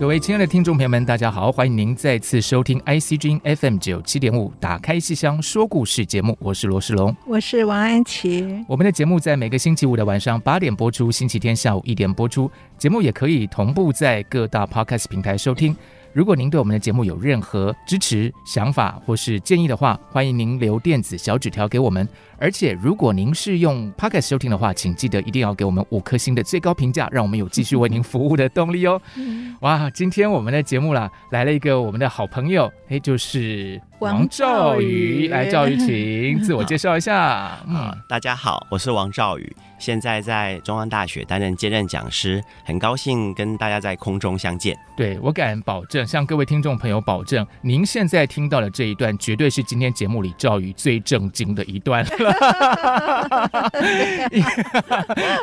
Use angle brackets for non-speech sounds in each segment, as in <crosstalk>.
各位亲爱的听众朋友们，大家好，欢迎您再次收听 IC 之音 FM 九七点五打开戏箱说故事节目，我是罗世龙，我是王安琪。我们的节目在每个星期五的晚上八点播出，星期天下午一点播出。节目也可以同步在各大 Podcast 平台收听。如果您对我们的节目有任何支持、想法或是建议的话，欢迎您留电子小纸条给我们。而且，如果您是用 Podcast 收听的话，请记得一定要给我们五颗星的最高评价，让我们有继续为您服务的动力哦。<laughs> 哇，今天我们的节目啦，来了一个我们的好朋友，哎，就是王兆宇。来，兆宇，请自我介绍一下。啊、<laughs> 嗯，大家好，我是王兆宇。现在在中央大学担任兼任讲师，很高兴跟大家在空中相见。对，我敢保证，向各位听众朋友保证，您现在听到的这一段，绝对是今天节目里兆宇最正经的一段了。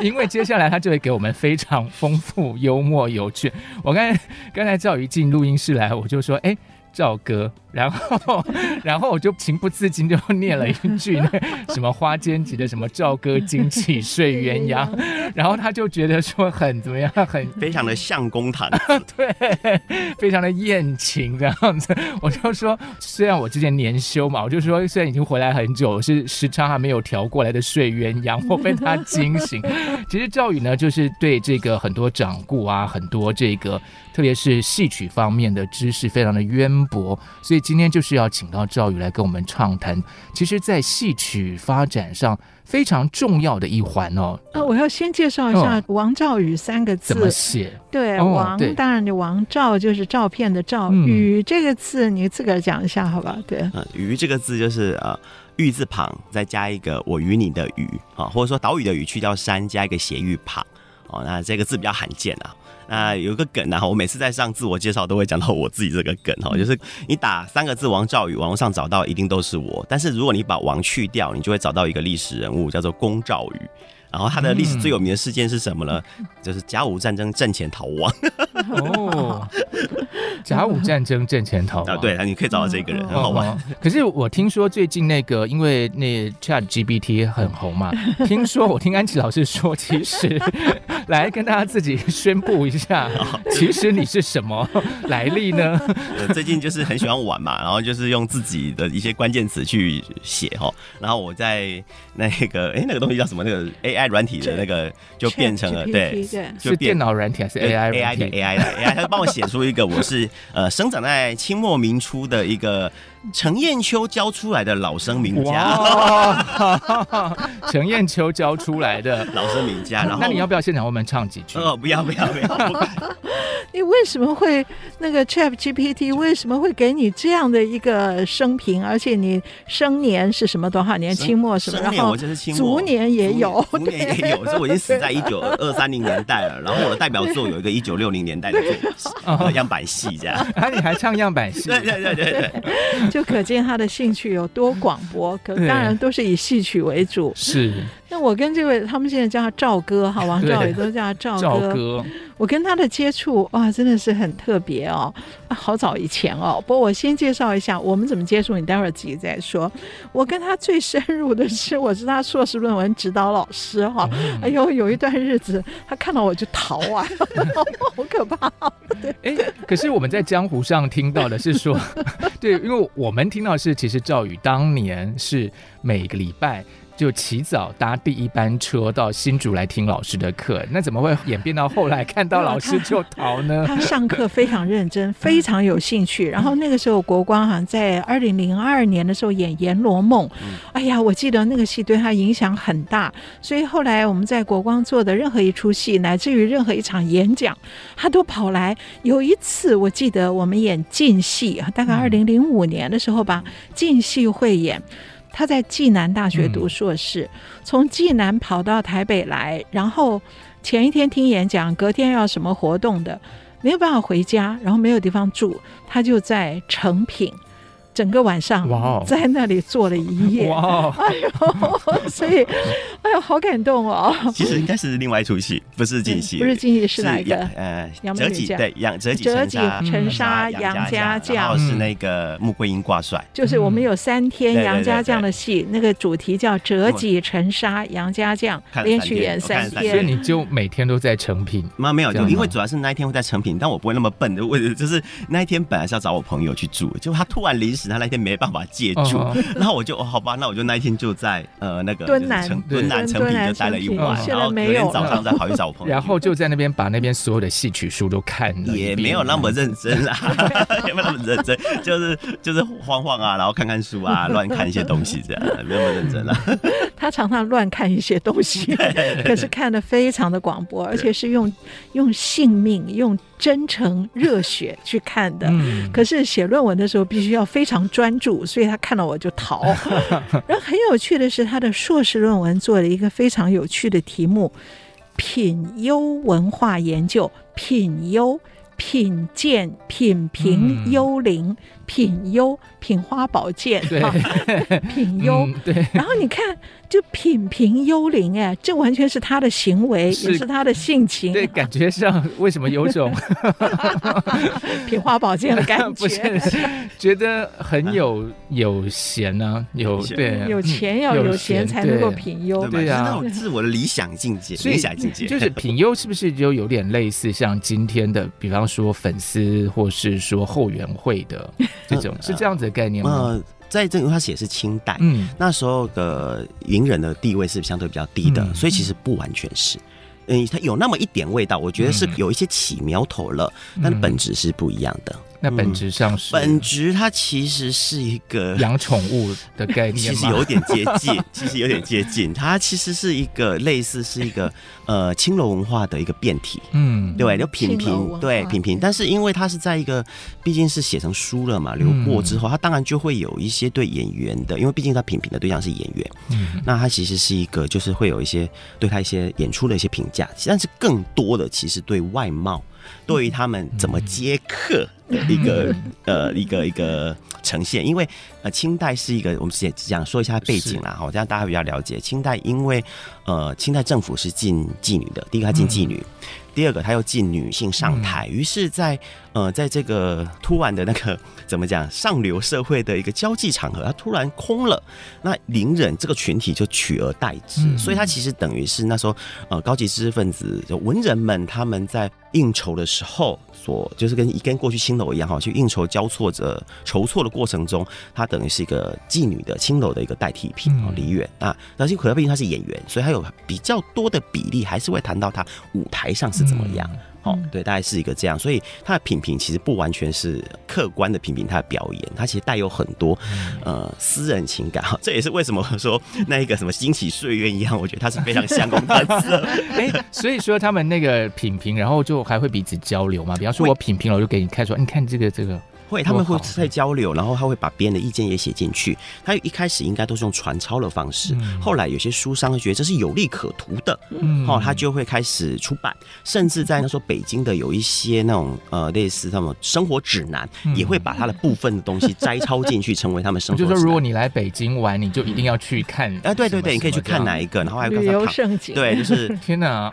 <laughs> 因为接下来他就会给我们非常丰富、幽默、有趣。我刚才刚才赵宇进录音室来，我就说，哎。赵哥，然后，然后我就情不自禁就念了一句那什么花间集的什么赵哥惊起睡鸳鸯，然后他就觉得说很怎么样，很非常的相公谈，<laughs> 对，非常的艳情这样子。我就说，虽然我之前年休嘛，我就说虽然已经回来很久，是时差还没有调过来的睡鸳鸯，我被他惊醒。其实赵宇呢，就是对这个很多掌故啊，很多这个。特别是戏曲方面的知识非常的渊博，所以今天就是要请到赵宇来跟我们畅谈。其实，在戏曲发展上非常重要的一环哦。呃，我要先介绍一下“王兆宇”三个字怎么写。对，王当然，你王兆就是照片的兆，宇这个字你自个儿讲一下好吧？对，嗯，宇这个字就是呃，玉字旁再加一个我与你的宇啊，或者说岛屿的屿去掉山加一个斜玉旁哦，那这个字比较罕见啊。那有个梗啊，我每次在上自我介绍都会讲到我自己这个梗哈，就是你打三个字王兆宇，网络上找到一定都是我，但是如果你把王去掉，你就会找到一个历史人物叫做龚兆宇。然后他的历史最有名的事件是什么呢？嗯、就是甲午战争阵前逃亡。<laughs> 哦，甲午战争阵前逃亡。啊，对，你可以找到这个人，很好玩。可是我听说最近那个，因为那 Chat GPT 很红嘛，<laughs> 听说我听安琪老师说，其实 <laughs> 来跟大家自己宣布一下，其实你是什么 <laughs> 来历呢？<laughs> 最近就是很喜欢玩嘛，然后就是用自己的一些关键词去写哈，然后我在那个哎那个东西叫什么那个 AI。软体的那个就变成了，对，是电脑软体还是 AI AI 的 AI 的 AI，他就帮我写出一个我是呃生长在清末明初的一个。陈燕秋教出来的老生名家，陈燕秋教出来的老生名家。然后，那你要不要现场为我们唱几句？哦，不要不要不要！不要 <laughs> 你为什么会那个 Chat GPT 为什么会给你这样的一个生平？而且你生年是什么多少年？清末什么？生年我就是清末。卒年也有，卒年也有。所以我已经死在一九二三零年代了。然后我的代表作有一个一九六零年代的 <laughs> 样板戏，这样。<laughs> 啊你还唱样板戏？对对对对对。就可见他的兴趣有多广博，可当然都是以戏曲为主。是。那我跟这位，他们现在叫他赵哥，哈，王兆宇都叫他赵哥。哥我跟他的接触，哇，真的是很特别哦，好早以前哦。不过我先介绍一下我们怎么接触，你待会儿自己再说。我跟他最深入的是，我是他硕士论文指导老师哈。嗯、哎呦，有一段日子，他看到我就逃啊，<laughs> 好可怕。对，哎，可是我们在江湖上听到的是说，<laughs> 对，因为我们听到的是，其实赵宇当年是每个礼拜。就起早搭第一班车到新竹来听老师的课，那怎么会演变到后来看到老师就逃呢？他，<laughs> 他上课非常认真，非常有兴趣。然后那个时候国光好像在二零零二年的时候演《阎罗梦》，哎呀，我记得那个戏对他影响很大。所以后来我们在国光做的任何一出戏，乃至于任何一场演讲，他都跑来。有一次我记得我们演进戏，大概二零零五年的时候吧，进戏会演。他在暨南大学读硕士，从暨南跑到台北来，然后前一天听演讲，隔天要什么活动的，没有办法回家，然后没有地方住，他就在诚品。整个晚上在那里坐了一夜，哇！哎呦，<laughs> 所以，哎呦，好感动哦。其实应该是另外一出戏，不是进戏，不是进戏，是哪一个？呃，折戟对，杨折戟折戟沉沙杨家将，然后是那个穆桂英挂帅。就是我们有三天杨家将的戏，那个主题叫折戟沉沙杨家将，连续演三天。所以你就每天都在成品妈？没有，就因为主要是那一天会在成品，但我不会那么笨的，为就是那一天本来是要找我朋友去住，结果他突然临时。他那天没办法借住，<laughs> 然后我就哦，好吧，那我就那一天就在呃那个敦南敦南成品就待了一晚，然后隔天早上再跑去找我朋友，然后就在那边把那边所有的戏曲书都看了，也没有那么认真啦，也 <laughs> 没有那么认真，就是就是晃晃啊，然后看看书啊，<laughs> 乱看一些东西这样，没有那么认真啦。他常常乱看一些东西，可是看的非常的广博，而且是用用性命用。真诚热血去看的，可是写论文的时候必须要非常专注，所以他看到我就逃。<laughs> 然后很有趣的是，他的硕士论文做了一个非常有趣的题目：品优文化研究，品优。品鉴品评幽灵，品优品花宝剑，对，品优对。然后你看，就品评幽灵，哎，这完全是他的行为，也是他的性情。对，感觉上为什么有种。<laughs> 品花宝剑的感觉？<laughs> 不是，觉得很有有闲呢，有对，有钱要有闲才能够品优，对呀，那种自我的理想境界，理想境界。就是品优，是不是就有点类似像今天的，比方。说粉丝，或是说后援会的这种，<laughs> 是这样子的概念吗？呃，在这个他写是清代，嗯，那时候的隐忍的地位是相对比较低的，嗯、所以其实不完全是，嗯，它有那么一点味道，我觉得是有一些起苗头了，嗯、但本质是不一样的。那本质上是，本质它其实是一个养宠物的概念，其实有点接近，<laughs> 其实有点接近，它其实是一个类似是一个呃青楼文化的一个变体，嗯，对，就品评，对品评，但是因为它是在一个毕竟是写成书了嘛，流过之后，它当然就会有一些对演员的，因为毕竟它品评的对象是演员，嗯，那它其实是一个就是会有一些对他一些演出的一些评价，但是更多的其实对外貌。对于他们怎么接客的一个呃一个一个呈现，因为呃清代是一个我们先讲说一下背景啦，好，这样大家比较了解清代，因为呃清代政府是禁妓女的，第一个他禁妓女。第二个，他又禁女性上台，于是在，在呃，在这个突然的那个怎么讲上流社会的一个交际场合，它突然空了，那伶人这个群体就取而代之，嗯、所以他其实等于是那时候呃高级知识分子就文人们他们在应酬的时候所就是跟跟过去青楼一样哈，去应酬交错着筹措的过程中，他等于是一个妓女的青楼的一个代替品哦，梨园啊，但是可能毕竟他是演员，所以他有比较多的比例还是会谈到他舞台上是。怎么样？哦，对，大概是一个这样，所以他的品评其实不完全是客观的品评他的表演，他其实带有很多呃私人情感哈。这也是为什么说那一个什么兴起岁月一样，我觉得他是非常相公单色。<laughs> 哎，所以说他们那个品评，然后就还会彼此交流嘛。比方说我品评了，我就给你看说，你看这个这个。会，他们会在交流，然后他会把别人的意见也写进去。他一开始应该都是用传抄的方式，嗯、后来有些书商觉得这是有利可图的，嗯，哦，他就会开始出版，甚至在那时候北京的有一些那种呃类似他们生活指南，嗯、也会把他的部分的东西摘抄进去，成为他们生活指南。就是说，如果你来北京玩，你就一定要去看。哎、呃，对对对，你可以去看哪一个，然后还有旅游胜景，对，就是 <laughs> 天哪，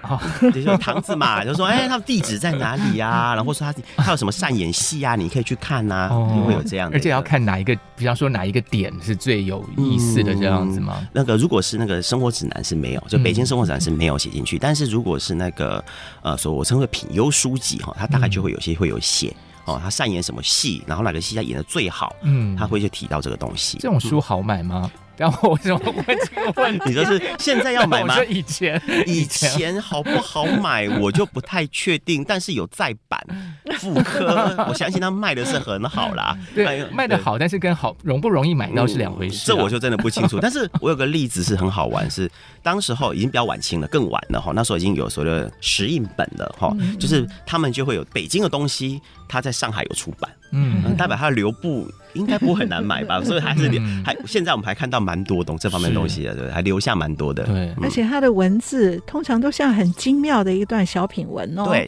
就说堂子嘛，就说，哎，他的地址在哪里啊？然后说他他有什么善演戏啊？你可以去看呐，会有。这样，而且要看哪一个，比方说哪一个点是最有意思的这样子吗？嗯、那个如果是那个生活指南是没有，就北京生活指南是没有写进去。嗯、但是如果是那个呃，所我称为品优书籍哈，它大概就会有些会有写哦，他擅演什么戏，然后哪个戏他演的最好，嗯，他会去提到这个东西。这种书好买吗？然后我为什么问这个问题？<laughs> 你说是现在要买吗？以前以前好不好买，我就不太确定。但是有再版复刻，我相信他卖的是很好啦。<laughs> 对，卖的好，但是跟好容不容易买到是两回事。这我就真的不清楚。但是我有个例子是很好玩，是当时候已经比较晚清了，更晚了哈。那时候已经有所谓的石印本了哈，就是他们就会有北京的东西，他在上海有出版。嗯，代表它的流布应该不会很难买吧，<laughs> 所以还是留还现在我们还看到蛮多懂这方面的东西的，对，还留下蛮多的。对，而且它的文字通常都像很精妙的一段小品文哦。对，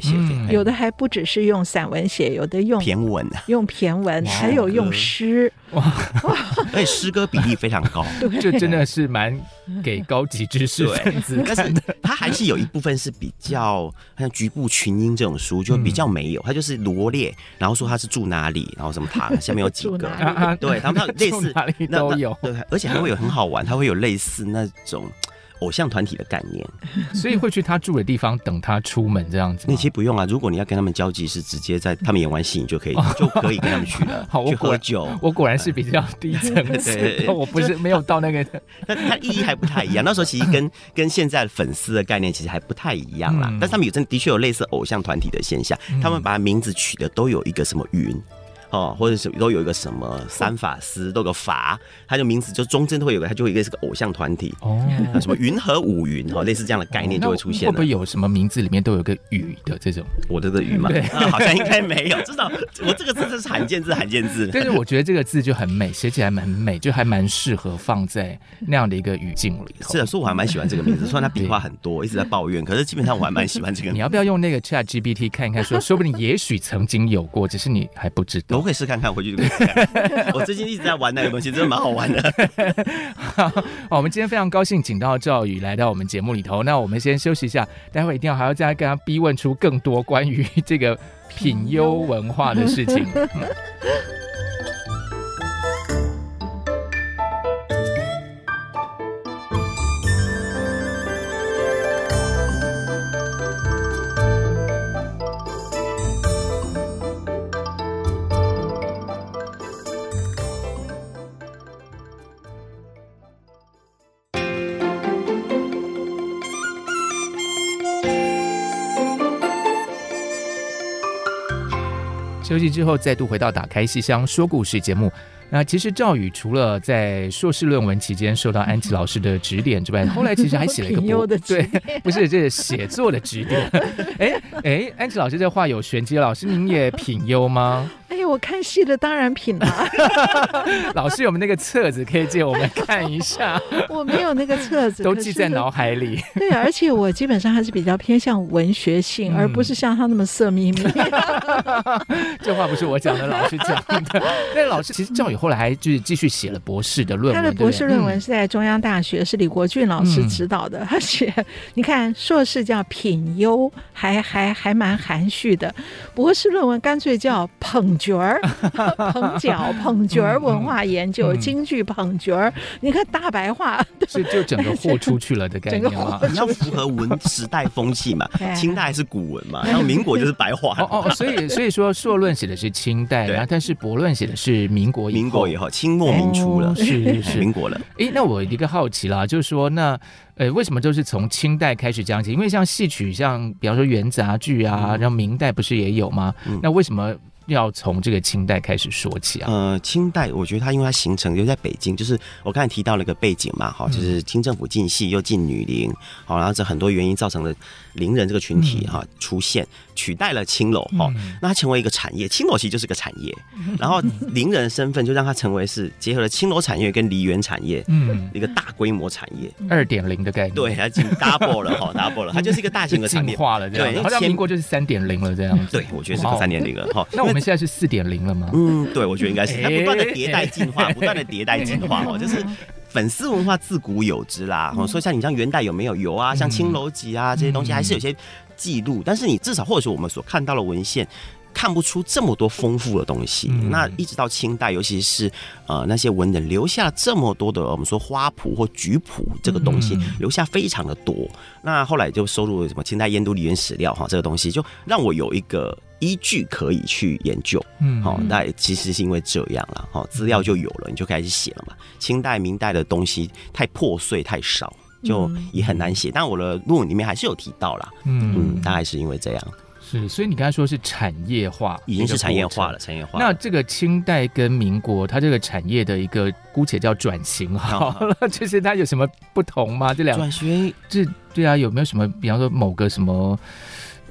有的还不只是用散文写，有的用骈文，用骈文，还有用诗。哇。哇，而且诗歌比例非常高，<laughs> 对，就真的是蛮给高级知识分子看的。但是它还是有一部分是比较像局部群英这种书，就比较没有，它就是罗列，然后说他是住哪里，然后什么塔下面有几个，<laughs> 对，他们 <laughs> 类似哪里都有，对，而且还会有很好玩，它会有类似那种。偶像团体的概念，<laughs> 所以会去他住的地方等他出门这样子。那其实不用啊，如果你要跟他们交际，是直接在他们演完戏，你就可以就可以跟他们去了。<laughs> 好，去喝酒。我果然是比较低层次，<laughs> 我不是没有到那个。那它意义还不太一样。那时候其实跟跟现在的粉丝的概念其实还不太一样啦。但是他们有真的确有类似偶像团体的现象，他们把名字取的都有一个什么云。哦，或者是都有一个什么三法师，都有个法，他的名字就中间都会有个，他就会一个是个偶像团体哦，什么云和五云哈，类似这样的概念就会出现。会不会有什么名字里面都有个雨的这种？我这个雨嘛，对，好像应该没有，至少我这个字这是罕见字，罕见字。<laughs> 但是我觉得这个字就很美，写起来蛮美，就还蛮适合放在那样的一个语境里头。是的，所以我还蛮喜欢这个名字，虽然他笔画很多，一直在抱怨，可是基本上我还蛮喜欢这个。你要不要用那个 Chat GPT 看一看，说说不定也许曾经有过，只是你还不知道。我可以试看看回去就。<laughs> 我最近一直在玩那个东西，真的蛮好玩的。<laughs> 好，我们今天非常高兴请到赵宇来到我们节目里头。那我们先休息一下，待会一定要还要再跟他逼问出更多关于这个品 <laughs> 优文化的事情。休息之后，再度回到《打开戏箱说故事》节目。那其实赵宇除了在硕士论文期间受到安琪老师的指点之外，<laughs> 后来其实还写了一个 <laughs> 博的对，<laughs> 不是这是写作的指点。哎哎，安琪老师这话有玄机，老师您也品优吗？哎，我看戏的当然品了。<laughs> 老师有没有那个册子可以借我们看一下？<laughs> 我没有那个册子，都记在脑海里。<laughs> 对，而且我基本上还是比较偏向文学性，嗯、而不是像他那么色眯眯。这话不是我讲的，老师讲的。那老师其实赵宇后来还就是继续写了博士的论文。他的博士论文是在中央大学，嗯、是李国俊老师指导的。他写，你看硕士叫品优，还还还蛮含蓄的。博士论文干脆叫捧角儿、<laughs> 捧角、捧角儿文化研究，京剧捧角儿。你看大白话，<laughs> 是就整个豁出去了的概念吗？<laughs> 你要符合文时代风气嘛？清代是古文嘛，然后民国就是白话。哦哦，所以所以说硕论写的是清代，然后但是博论写的是民国民国以后，清末民初了，是是民国了。哎，那我一个好奇啦，就是说那呃，为什么都是从清代开始讲起？因为像戏曲，像比方说元杂剧啊，然后明代不是也有吗？那为什么？要从这个清代开始说起啊。呃，清代我觉得它因为它形成就在北京，就是我刚才提到了一个背景嘛，哈，就是清政府禁戏又禁女伶，好，然后这很多原因造成了伶人这个群体哈出现，取代了青楼哈，那它成为一个产业，青楼其实就是个产业，然后伶人的身份就让它成为是结合了青楼产业跟梨园产业，嗯，一个大规模产业，二点零的概念，对，它已经 double 了哈，<laughs> double 了，它就是一个大型的产业。<laughs> 化了，对，好像民国就是三点零了这样，对，我觉得是个三点零了哈，那我。现在是四点零了吗？嗯，对，我觉得应该是它不断的迭代进化，不断的迭代进化哦，就是粉丝文化自古有之啦。哦，所以像你像元代有没有有啊？像青楼集啊这些东西还是有些记录，但是你至少或者说我们所看到的文献。看不出这么多丰富的东西。嗯、那一直到清代，尤其是呃那些文人留下这么多的我们说花圃或菊圃这个东西，嗯、留下非常的多。那后来就收入了什么清代燕都梨园史料哈，这个东西就让我有一个依据可以去研究。嗯，好，那其实是因为这样了哈，资料就有了，你就开始写了嘛。清代、明代的东西太破碎太少。就也很难写，但我的论文里面还是有提到啦。嗯嗯，大概是因为这样。是，所以你刚才说是产业化，已经是产业化了。产业化。那这个清代跟民国，它这个产业的一个姑且叫转型好了，<laughs> 就是它有什么不同吗？这两转型，这对啊，有没有什么？比方说某个什么？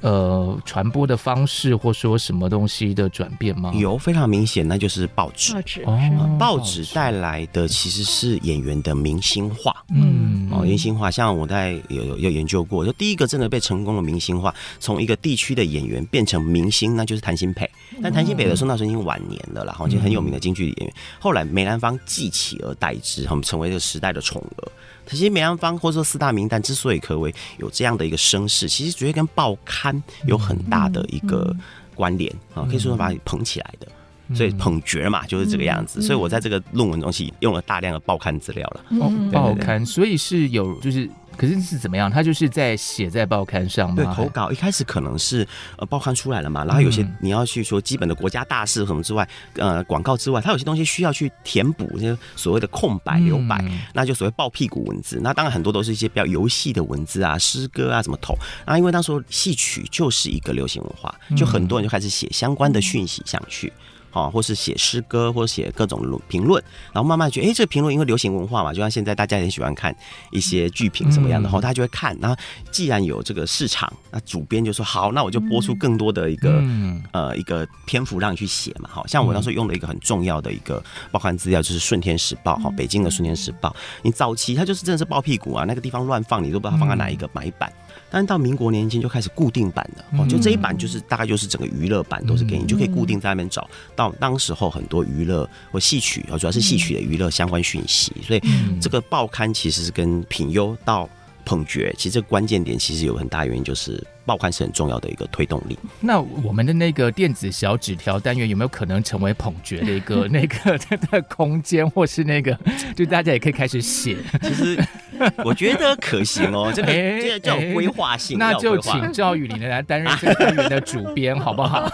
呃，传播的方式或说什么东西的转变吗？有非常明显，那就是报纸。报纸哦，报纸带来的其实是演员的明星化。嗯，哦，明星化，像我在有有研究过，就第一个真的被成功的明星化，从一个地区的演员变成明星，那就是谭新培。但谭新培的时候那时候已经晚年了啦，然后就很有名的京剧演员。后来梅兰芳继起而代之，他们成为这个时代的宠儿。其实梅兰芳或者说四大名旦之所以可为有这样的一个声势，其实绝对跟报刊有很大的一个关联啊，可以说是把你捧起来的。所以捧角嘛，就是这个样子。所以我在这个论文中是用了大量的报刊资料了。哦，报刊，所以是有就是。可是是怎么样？他就是在写在报刊上吗？对，投稿一开始可能是呃报刊出来了嘛，然后有些你要去说基本的国家大事什么之外，呃广告之外，他有些东西需要去填补那些所谓的空白留白，嗯、那就所谓爆屁股文字。那当然很多都是一些比较游戏的文字啊，诗歌啊什么投。那因为那时候戏曲就是一个流行文化，就很多人就开始写相关的讯息上去。啊，或是写诗歌，或者写各种评论，然后慢慢觉得，哎，这个评论因为流行文化嘛，就像现在大家也喜欢看一些剧评什么样的，话、嗯，大家就会看。然后既然有这个市场，那主编就说好，那我就播出更多的一个、嗯、呃一个篇幅让你去写嘛。好像我当时用了一个很重要的一个报刊资料，就是《顺天时报》哈，北京的《顺天时报》。你早期它就是真的是爆屁股啊，那个地方乱放，你都不知道放在哪一个买版。但是到民国年间就开始固定版的，哦，就这一版就是大概就是整个娱乐版都是给你，就可以固定在那边找到当时候很多娱乐或戏曲，主要是戏曲的娱乐相关讯息，所以这个报刊其实是跟品优到捧角，其实这个关键点其实有很大原因就是。报刊是很重要的一个推动力。那我们的那个电子小纸条单元有没有可能成为捧角的一个 <laughs> 那个 <laughs> 的空间，或是那个就大家也可以开始写？<laughs> 其实 <laughs> 我觉得可行哦，<laughs> 这个这个叫规划性。那就请赵雨林来担任这个单元的主编，好不好？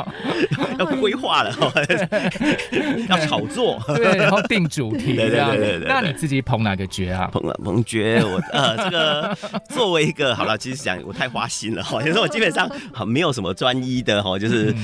<laughs> 要规划了，要炒作，对，然后定主题，对对对对。那你自己捧哪个角啊？捧了捧角，我呃，这个作为一个好了，其实讲我太花心。好，其实我基本上很没有什么专一的哈，就是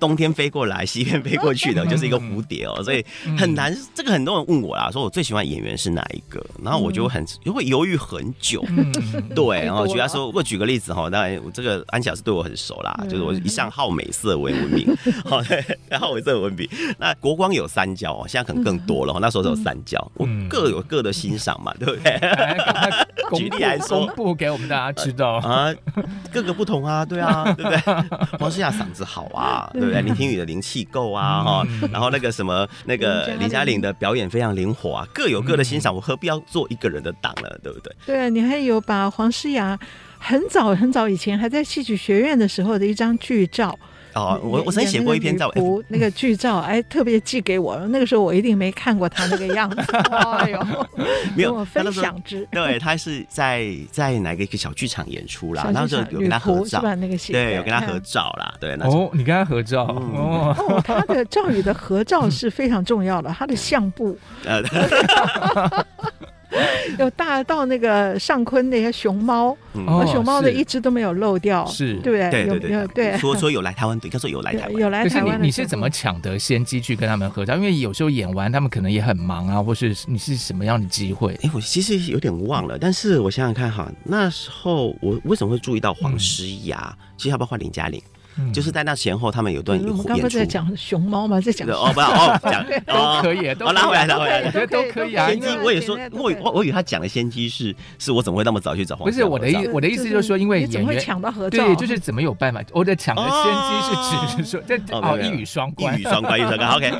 冬天飞过来，西边飞过去的，就是一个蝴蝶哦，所以很难。这个很多人问我啦，说我最喜欢演员是哪一个，然后我就很会犹豫很久。<laughs> 对，然后举他说，我举个例子哈，当然我这个安琪老师对我很熟啦，就是我一向好美色为文明，好，<laughs> 好美色为文笔。那国光有三焦哦，现在可能更多了，那时候只有三焦，我各有各的欣赏嘛，对不对？<laughs> 举例来说，公布给我们大家知道啊。各个不同啊，对啊，对不对？黄诗雅嗓子好啊，对不对？林庭宇的灵气够啊，哈，然后那个什么，那个林嘉玲的表演非常灵活啊，各有各的欣赏，我何必要做一个人的党呢？对不对？对啊，你还有把黄诗雅很早很早以前还在戏曲学院的时候的一张剧照。哦，我我曾经写过一篇照，<laughs> 那个剧照，哎，特别寄给我。那个时候我一定没看过他那个样子，<laughs> 哎呦，没有分享之。对，他是在在哪个一个小剧场演出啦，然后就有跟他合照，那个对，有跟他合照啦，对。哦，你跟他合照哦，他的赵宇的合照是非常重要的，他的相簿。<laughs> <laughs> 有大到那个上坤那些熊猫，熊猫的一只都没有漏掉，是，对不对对对对。说说有来台湾，对，他说有来台湾，有来台湾。你是怎么抢得先机去跟他们合照？因为有时候演完，他们可能也很忙啊，或是你是什么样的机会？哎，我其实有点忘了，但是我想想看哈，那时候我为什么会注意到黄诗雅？其实要不要换林嘉玲？就是在那前后，他们有段演出。我刚刚在讲熊猫吗？在讲哦，不要哦，讲 <laughs> 都可以，都拉回来，拉回来，我觉得都可以啊。先机我也说，我我我以为他讲的先机是，是我怎么会那么早去找黄？不是我的意，我的意思就是说，因为演员抢到合照，对，就是怎么有办法？我的抢的先机是指说，这哦，一语双关，一语双关，一语双关。<laughs> OK，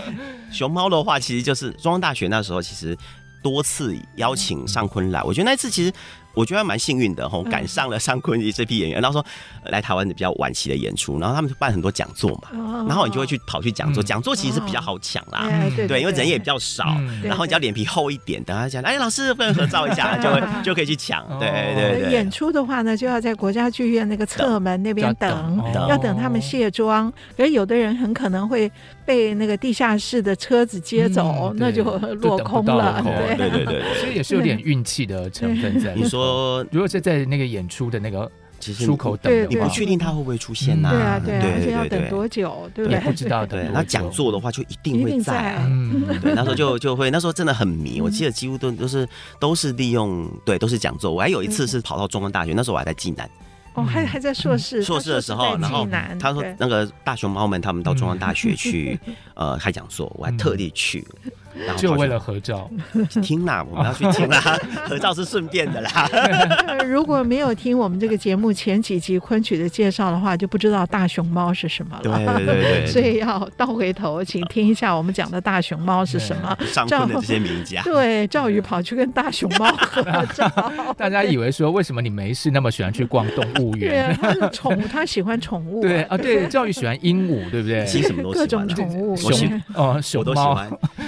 熊猫的话，其实就是中央大学那时候，其实多次邀请尚坤来，我觉得那次其实。我觉得蛮幸运的吼，赶上了尚坤仪这批演员。然后说来台湾的比较晚期的演出，然后他们就办很多讲座嘛，然后你就会去跑去讲座。讲座其实是比较好抢啦，对，因为人也比较少，然后你只要脸皮厚一点，等他讲，哎，老师不能合照一下，就会 <laughs> 就可以去抢。对对对。演出的话呢，就要在国家剧院那个侧门那边等，要等他们卸妆。可是有的人很可能会被那个地下室的车子接走，那就落空了。对对对，其实 <laughs> 也是有点运气的成分在。<laughs> 你说，如果是在那个演出的那个出口等，你不确定他会不会出现呐？对啊，对啊，而且要等多久，对不对？不知道。对，那讲座的话就一定会在。嗯，<laughs> 对，那时候就就会，那时候真的很迷。我记得几乎都都是都是利用，对，都是讲座。我还有一次是跑到中央大学，那时候我还在济南。哦，还还在硕士，硕士的时候，然后他说那个大熊猫们他们到中央大学去 <laughs> 呃开讲座，我还特地去。就为了合照，听啦，<laughs> 我们要去听啦，<laughs> 合照是顺便的啦。<laughs> 如果没有听我们这个节目前几集昆曲的介绍的话，就不知道大熊猫是什么了。对对对，所以要倒回头，请听一下我们讲的大熊猫是什么。尚雯的这些名家，对，赵宇跑去跟大熊猫合照。大家以为说，为什么你没事那么喜欢去逛动物园？对啊，他是宠物，他喜欢宠物。对啊，对，赵宇喜欢鹦鹉，对不对？其实什么都喜欢，各种宠物，熊哦，熊猫，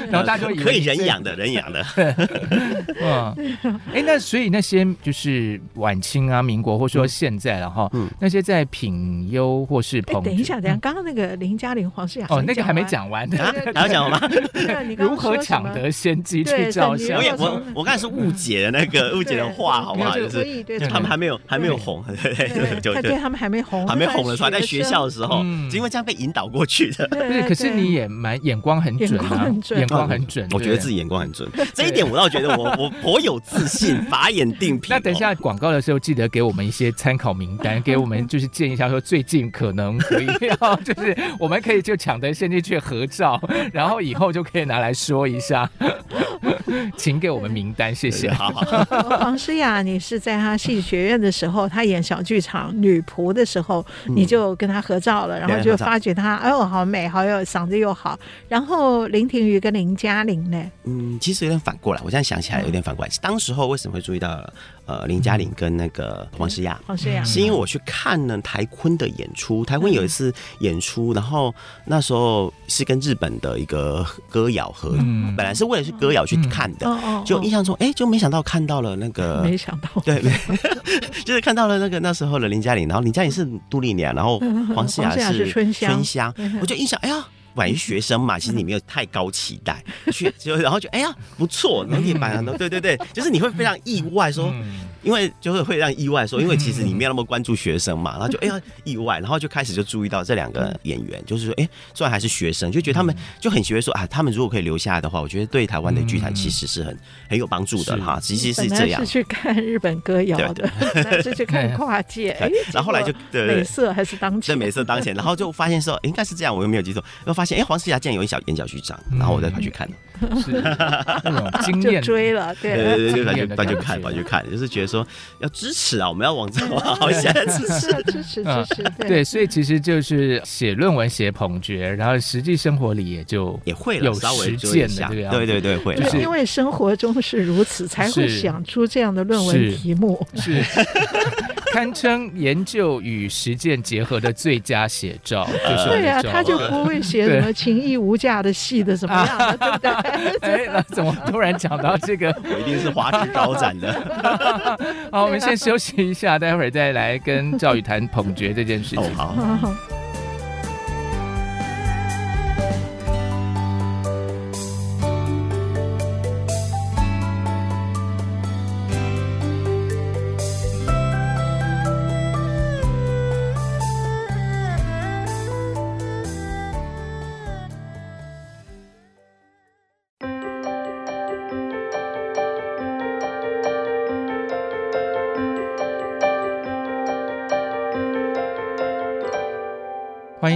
然后大。可以人养的，人养的。<laughs> 嗯，哎，那所以那些就是晚清啊、民国，或者说现在了哈，那些在品优或是捧，等一下，等下，刚刚那个林嘉玲、黄世雅，哦，那个还没讲完，<laughs> 还要讲吗？<laughs> 如何抢得先机去照相？我也我我刚才是误解了那个误解的话，好不好？就是他们还没有还没有红，对对对，对他们还没红，还没红的时候，在学校的时候，因为这样被引导过去的。对，可是你也蛮眼光很准啊，眼光很准。我觉得自己眼光很准，<laughs> 这一点我倒觉得我我颇有自信，<laughs> 法眼定品。那等一下广告的时候，记得给我们一些参考名单，<laughs> 给我们就是建议一下，说最近可能可以要，就是我们可以就抢得先进去合照，然后以后就可以拿来说一下。请给我们名单，谢谢。好好。黄诗雅，你是在他戏剧学院的时候，他演小剧场女仆的时候，你就跟他合照了，然后就发觉他，哎呦，好美，好有嗓子又好。然后林庭瑜跟林嘉玲呢？嗯，其实有点反过来，我现在想起来有点反过来。当时候为什么会注意到？呃，林嘉玲跟那个黄诗雅，黄诗雅是因为我去看了台坤的演出，台坤有一次演出，然后那时候是跟日本的一个歌谣合，本来是为了去歌谣去看的，就印象中，哎，就没想到看到了那个，没想到，对，<laughs> 就是看到了那个那时候的林嘉玲，然后林嘉玲是杜丽娘，然后黄诗雅是春香，春香，我就印象，哎呀。万一学生嘛，其实你没有太高期待，<laughs> 去就然后就哎呀不错，能力蛮好的对对对，就是你会非常意外说。因为就是会让意外说，因为其实你没有那么关注学生嘛，然后就 <laughs> 哎呀意外，然后就开始就注意到这两个演员，就是说哎，虽然还是学生，就觉得他们就很喜欢说啊，他们如果可以留下来的话，我觉得对台湾的剧坛其实是很很有帮助的哈。其实是这样。是去看日本歌谣的，<laughs> 是去看跨界，<laughs> 然后后来就美色还是当前，对美色当前，然后就发现说应该是这样，我又没有记错，又发现哎黄思雅竟然有一小演小剧长，然后我再跑去看，<laughs> 是那种 <laughs> 经验追了，对对对，对，就跑去看，跑去看，就是觉得说要支持啊！我们要往这 <laughs> 往好下支持，支持，支持。对，所以其实就是写论文写捧角，然后实际生活里也就也会有实践的这个。对对对，会。就是因为生活中是如此，才会想出这样的论文题目，是堪称研究与实践结合的最佳写照。<laughs> 就是对呀，他就不会写什么情义无价的戏的什么样的，对不对？<laughs> 哎，那怎么突然讲到这个？我一定是华枝招展的。<laughs> 好，我们先休息一下，待会儿再来跟赵宇谈捧角这件事情。哦，好。欢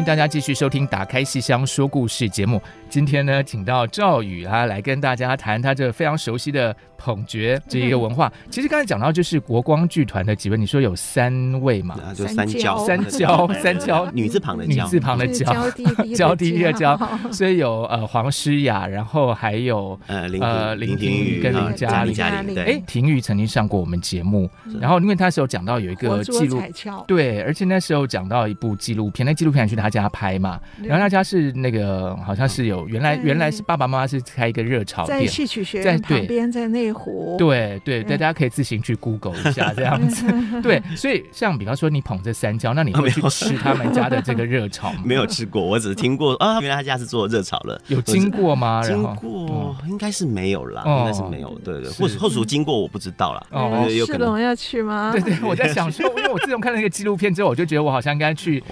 迎大家继续收听《打开戏箱说故事》节目。今天呢，请到赵宇啊来跟大家谈他这非常熟悉的捧角这一个文化。嗯、其实刚才讲到就是国光剧团的几位，你说有三位嘛？就三娇，三娇，三娇，女字旁的女字旁的娇，娇滴滴的娇。所以有呃黄诗雅，然后还有呃林呃林庭玉跟林嘉玲。哎，婷玉曾经上过我们节目，然后因为他那时候讲到有一个纪录，对，而且那时候讲到一部纪录片，那纪录片去他家拍嘛，然后他家是那个好像是有原来原来是爸爸妈妈是开一个热炒店，在戏曲学院旁边，在内湖。对对，大家可以自行去 Google 一下 <laughs> 这样子。<laughs> 对，所以像比方说你捧着三椒，那你会去吃他们家的这个热炒吗？没有 <laughs> 吃过，我只是听过啊，原来他家是做热炒的，有经过吗？经过应该是没有啦，应该是没有。对对，或者或者经过我不知道啦。哦，世龙要去吗？对对，我在想说，因为我自从看了那个纪录片之后，我就觉得我好像应该去，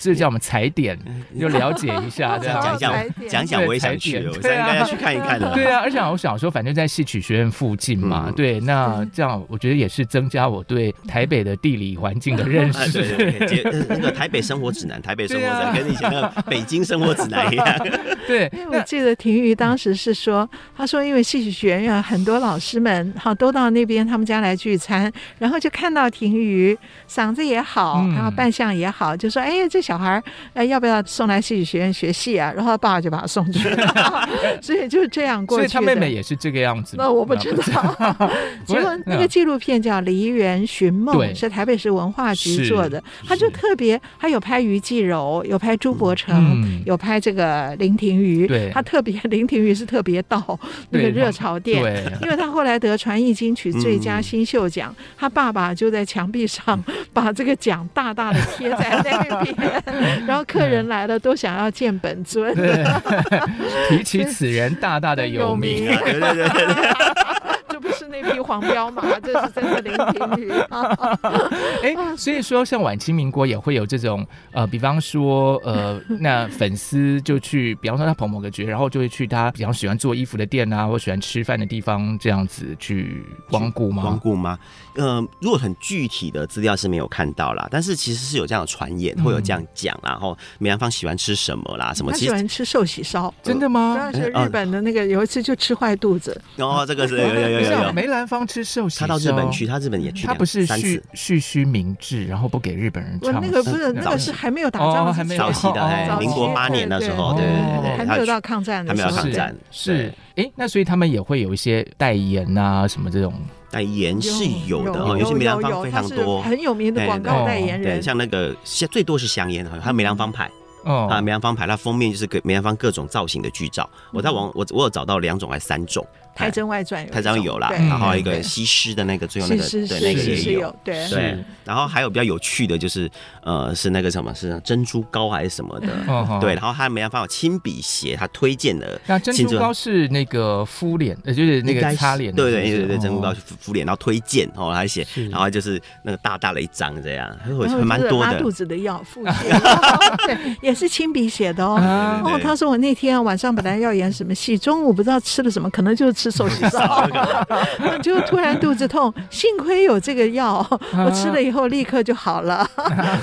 这叫我们踩点，就了解一下，<laughs> 这样。讲讲讲讲，我也想去，我应该要去看一看的。对啊，而且我小时候，反正在戏曲学院附近嘛，对，那这样我觉得也是增加我对台北的地理环境的认识。对对，<laughs> 那个台北生活指南，台北生活指南跟以前的北京生活指南一样。<laughs> 对，我记得婷瑜当时是说，他说因为戏曲学院很多老师们好都到那边他们家来聚餐，然后就看到婷瑜嗓子也好，然后扮相也好，就说哎呀这小孩哎要不要送来戏曲学院学戏啊？然后他爸爸就把他送去。了，<laughs> 所以就是这样过去。所以他妹妹也是这个样子。那我不知道。<laughs> 结果那个纪录片叫《梨园寻梦》，是台北市文化局做的，他就特别他有拍于继柔，有拍朱伯承，有拍这个林庭瑜。对，他特别林庭瑜是特别到那个热潮店，因为他后来得传艺金曲最佳新秀奖，他爸爸就在墙壁上 <laughs> 把这个奖大大的贴在那边，然后客人来了都想要见本尊。<laughs> 提起此人，大大的有名啊！对对对对。这 <laughs> 不是那匹黄驃马，<laughs> 这是真的林庭瑜。<laughs> 哎，所以说像晚清民国也会有这种呃，比方说呃，<laughs> 那粉丝就去，比方说他捧某个角，然后就会去他比较喜欢做衣服的店啊，或喜欢吃饭的地方这样子去光顾吗？光顾吗？呃，如果很具体的资料是没有看到啦，但是其实是有这样的传言，会有这样讲，然后梅兰芳喜欢吃什么啦？什么？他喜欢吃寿喜烧，真的吗？主要是日本的那个有一次就吃坏肚子。哦，这个是有有有有。梅兰芳吃寿喜烧，他到日本去，他日本也去，他不是蓄蓄须明志，然后不给日本人唱。那个不是，那个是还没有打仗，还没有早期的，民国八年那时候，对对对，还没有到抗战还没有抗战。是，哎，那所以他们也会有一些代言啊，什么这种。代言是有的哦，尤其梅兰芳非常多，很有名的广告代言人。对，像那个最多是香烟，还有梅兰芳牌哦啊，梅兰芳牌，它封面就是给梅兰芳各种造型的剧照。我在网我我有找到两种还是三种。《太真外传》有，太真有啦，然后一个西施的那个，最后那个对那个也有，对对。然后还有比较有趣的就是，呃，是那个什么，是珍珠膏还是什么的？对。然后他梅兰芳有亲笔写，他推荐的。那珍珠膏是那个敷脸，呃，就是那个擦脸。对对对对，珍珠膏敷敷脸，然后推荐哦，还写，然后就是那个大大的一张这样，还蛮多的。拉肚子的药敷对，也是亲笔写的哦。哦，他说我那天晚上本来要演什么戏，中午不知道吃了什么，可能就是。吃寿喜烧，<laughs> 就突然肚子痛，<laughs> 幸亏有这个药，我吃了以后立刻就好了。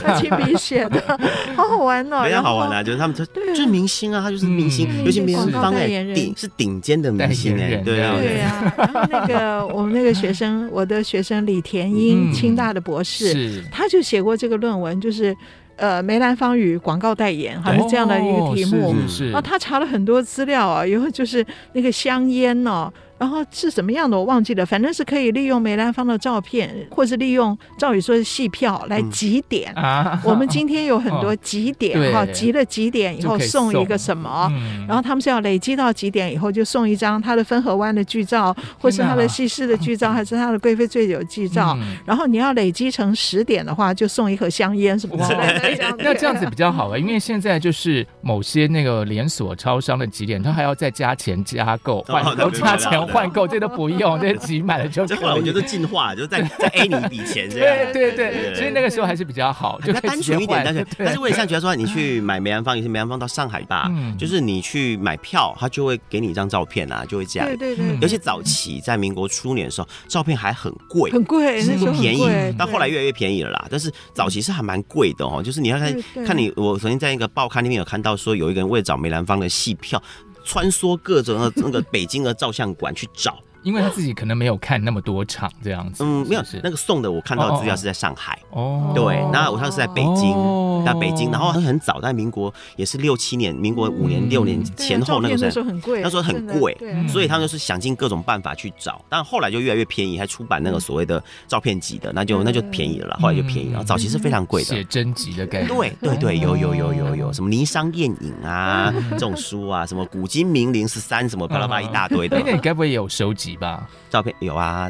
他亲笔写的，<laughs> 好好玩哦，非常好玩啊！就是他们，就是明星啊，他就是明星，尤其梅兰芳哎，顶是顶尖的明星哎，对啊，对啊。然后那个我们那个学生，我的学生李田英，清大的博士，他就写过这个论文，就是。呃，梅兰芳与广告代言，好像这样的一个题目。然后他查了很多资料啊，以后就是那个香烟哦。然后是什么样的我忘记了，反正是可以利用梅兰芳的照片，或是利用赵宇说的戏票来集点。啊。我们今天有很多集点哈，集了几点以后送一个什么，然后他们是要累积到几点以后就送一张他的分河湾的剧照，或是他的西施的剧照，<laughs> 还是他的贵妃醉酒剧照。然后你要累积成十点的话，就送一盒香烟什么之类的。<laughs> 那这样子比较好啊，因为现在就是某些那个连锁超商的集点，他还要再加钱加购，换都加钱。换购，这都不用，<laughs> 这自己买了就。这后来我觉得进化，就再再 A 你一笔钱这样。对对对，所以那个时候还是比较好，就单纯一点，单纯。但是我也像觉得说，你去买梅兰芳，有些梅兰芳到上海吧，就是你去买票，他就会给你一张照片啊，就会这样。对对对。尤其早期在民国初年的时候，照片还很贵，很贵，那时候不便宜。到后来越来越便宜了啦，但是早期是还蛮贵的哦。就是你要看看你，我曾经在一个报刊里面有看到说，有一个人为了找梅兰芳的戏票，穿梭各种的那个北京的照相馆去找。因为他自己可能没有看那么多场这样子，嗯，没有，那个送的我看到的资料是在上海，哦，对，那我上次是在北京，在北京，然后很早，在民国也是六七年，民国五年六年前后那个时候，很贵，那时候很贵，所以他们就是想尽各种办法去找，但后来就越来越便宜，还出版那个所谓的照片集的，那就那就便宜了，后来就便宜了，早期是非常贵的，写真集的概念，对对对，有有有有有什么《霓裳艳影》啊这种书啊，什么《古今名伶十三》什么巴拉巴拉一大堆的，<laughs> 那你该不会也有收集吧？照片 <laughs> 有啊，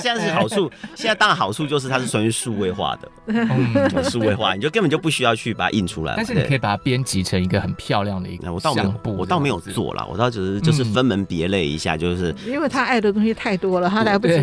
现在是好处，现在当然好处就是它是属于数位化的，嗯，<laughs> 数位化，你就根本就不需要去把它印出来，但是你可以把它编辑成一个很漂亮的一个。我倒没有，我倒没有做了，我倒只是就是分门别类一下，就是因为他爱的东西太多了，他来不及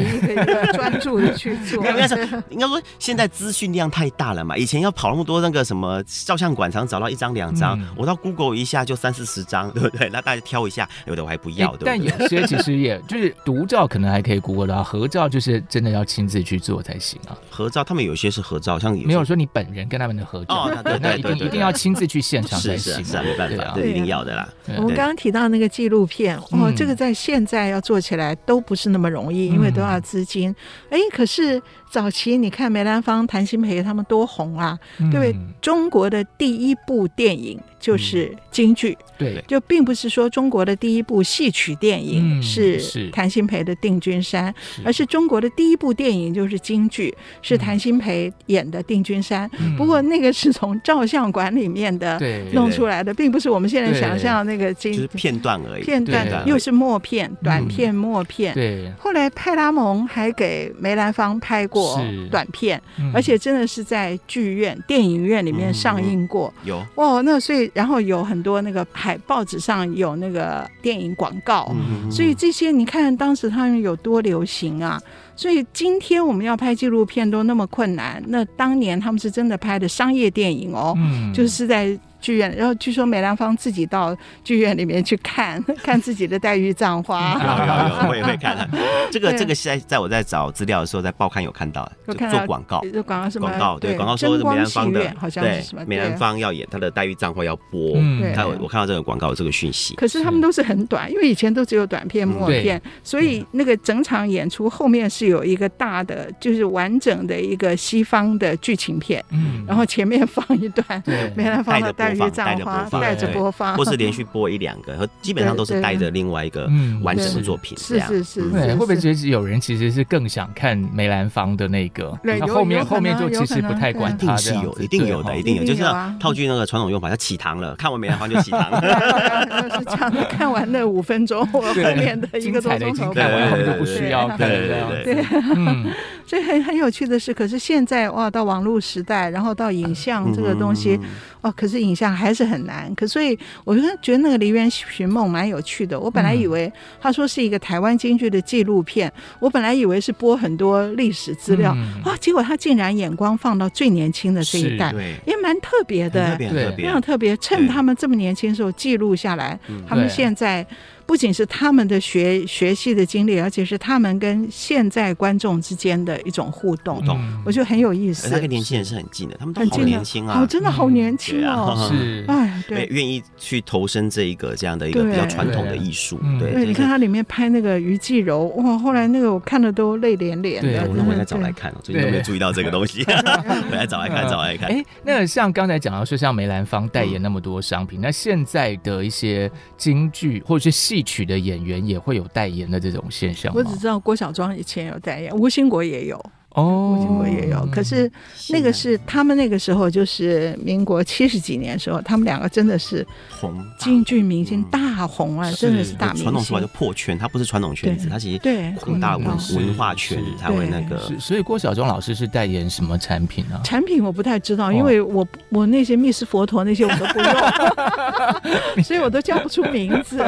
专注的去做。应该是应该说现在资讯量太大了嘛，以前要跑那么多那个什么照相馆，常找到一张两张，我到 Google 一下就三四十张，对不对？那大家挑一下，有的我还不要，对不对？但有些其实也就是独。照可能还可以 Google 到，合照就是真的要亲自去做才行啊。合照他们有些是合照，像没有说你本人跟他们的合照，那一定一定要亲自去现场才行，是啊，没办法，啊一定要的啦。我们刚刚提到那个纪录片，哦，这个在现在要做起来都不是那么容易，因为都要资金。哎，可是。早期你看梅兰芳、谭鑫培他们多红啊，对不对？中国的第一部电影就是京剧，对，就并不是说中国的第一部戏曲电影是谭鑫培的《定军山》，而是中国的第一部电影就是京剧，是谭鑫培演的《定军山》。不过那个是从照相馆里面的弄出来的，并不是我们现在想象那个京，就是片段而已，片段又是默片、短片、默片。对，后来派拉蒙还给梅兰芳拍过。是短片，而且真的是在剧院、电影院里面上映过。有哦，那所以然后有很多那个海报纸上有那个电影广告，所以这些你看当时他们有多流行啊！所以今天我们要拍纪录片都那么困难，那当年他们是真的拍的商业电影哦，就是在。剧院，然后据说梅兰芳自己到剧院里面去看 <laughs> 看自己的黛玉葬花，<laughs> 有有有，我也会看。<laughs> 这个这个是在在我在找资料的时候，在报刊有看到，做广告，广告什么？广告对广告说梅兰芳的，好像是什么？梅兰芳要演他的黛玉葬花要播，他我看到这个广告有这个讯息。可是他们都是很短，因为以前都只有短片默片，所以那个整场演出后面是有一个大的，就是完整的一个西方的剧情片，然后前面放一段梅兰芳的黛。带着播放，带着播放，或是连续播一两个，<laughs> 和基本上都是带着另外一个完整的作品。是是是，对，会不会觉得有人其实是更想看梅兰芳的那个？那后面后面就其实不太管他，是有，一定有的，一定有，就是套句那个传统用法，叫起堂了。看完梅兰芳就起堂了，<laughs> 是这样。看完那五分钟，我后面的一个多钟头看完，后面就不需要看了。对对对，嗯。<laughs> 所以很很有趣的是，可是现在哇，到网络时代，然后到影像这个东西。哦，可是影像还是很难。可所以，我就觉得那个《梨园寻梦》蛮有趣的。我本来以为他说是一个台湾京剧的纪录片，我本来以为是播很多历史资料，哇，结果他竟然眼光放到最年轻的这一代，也蛮特别的，非常特别。趁他们这么年轻的时候记录下来，他们现在。不仅是他们的学学习的经历，而且是他们跟现在观众之间的一种互动，我觉得很有意思。那个年轻人是很近的，他们都好年轻啊，哦，真的好年轻哦，<laughs> 是，哎，对，愿意去投身这一个这样的一个比较传统的艺术。对，你看他里面拍那个于继柔，哇，后来那个我看的都泪连连的。我回来找来看，最近都没有注意到这个东西，<laughs> <laughs> 我来找来看，找来看。哎，那像刚才讲到说，像梅兰芳代言那么多商品，那现在的一些京剧或者是戏。曲的演员也会有代言的这种现象。我只知道郭小庄以前有代言，吴兴国也有。哦，国国也有。可是那个是他们那个时候，就是民国七十几年的时候，他们两个真的是红京剧明星大红啊，真的是大明星。传统说法就破圈，他不是传统圈子，他其实对扩大文文化圈才会那个。所以郭晓忠老师是代言什么产品呢？产品我不太知道，因为我我那些密斯佛陀那些我都不用，<laughs> 所以我都叫不出名字。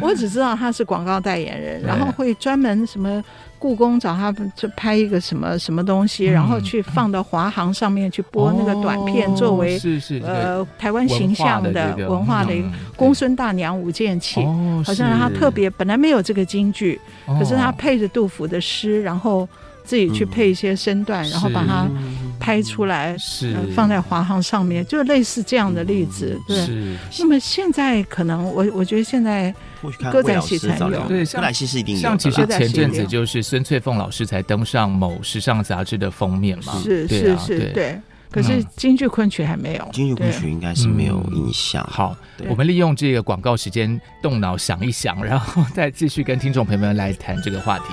我只知道他是广告代言人，然后会专门什么。故宫找他就拍一个什么什么东西，然后去放到华航上面去播那个短片，作为是是呃台湾形象的文化的一个公孙大娘舞剑气，好像他特别本来没有这个京剧，可是他配着杜甫的诗，然后自己去配一些身段，然后把它拍出来，是放在华航上面，就类似这样的例子。对，那么现在可能我我觉得现在。歌仔戏才有，对，歌仔戏是一定有。像其实前阵子就是孙翠凤老师才登上某时尚杂志的封面嘛，是是是，对。可是京剧昆曲还没有，京剧昆曲应该是没有印象。好，我们利用这个广告时间动脑想一想，然后再继续跟听众朋友们来谈这个话题。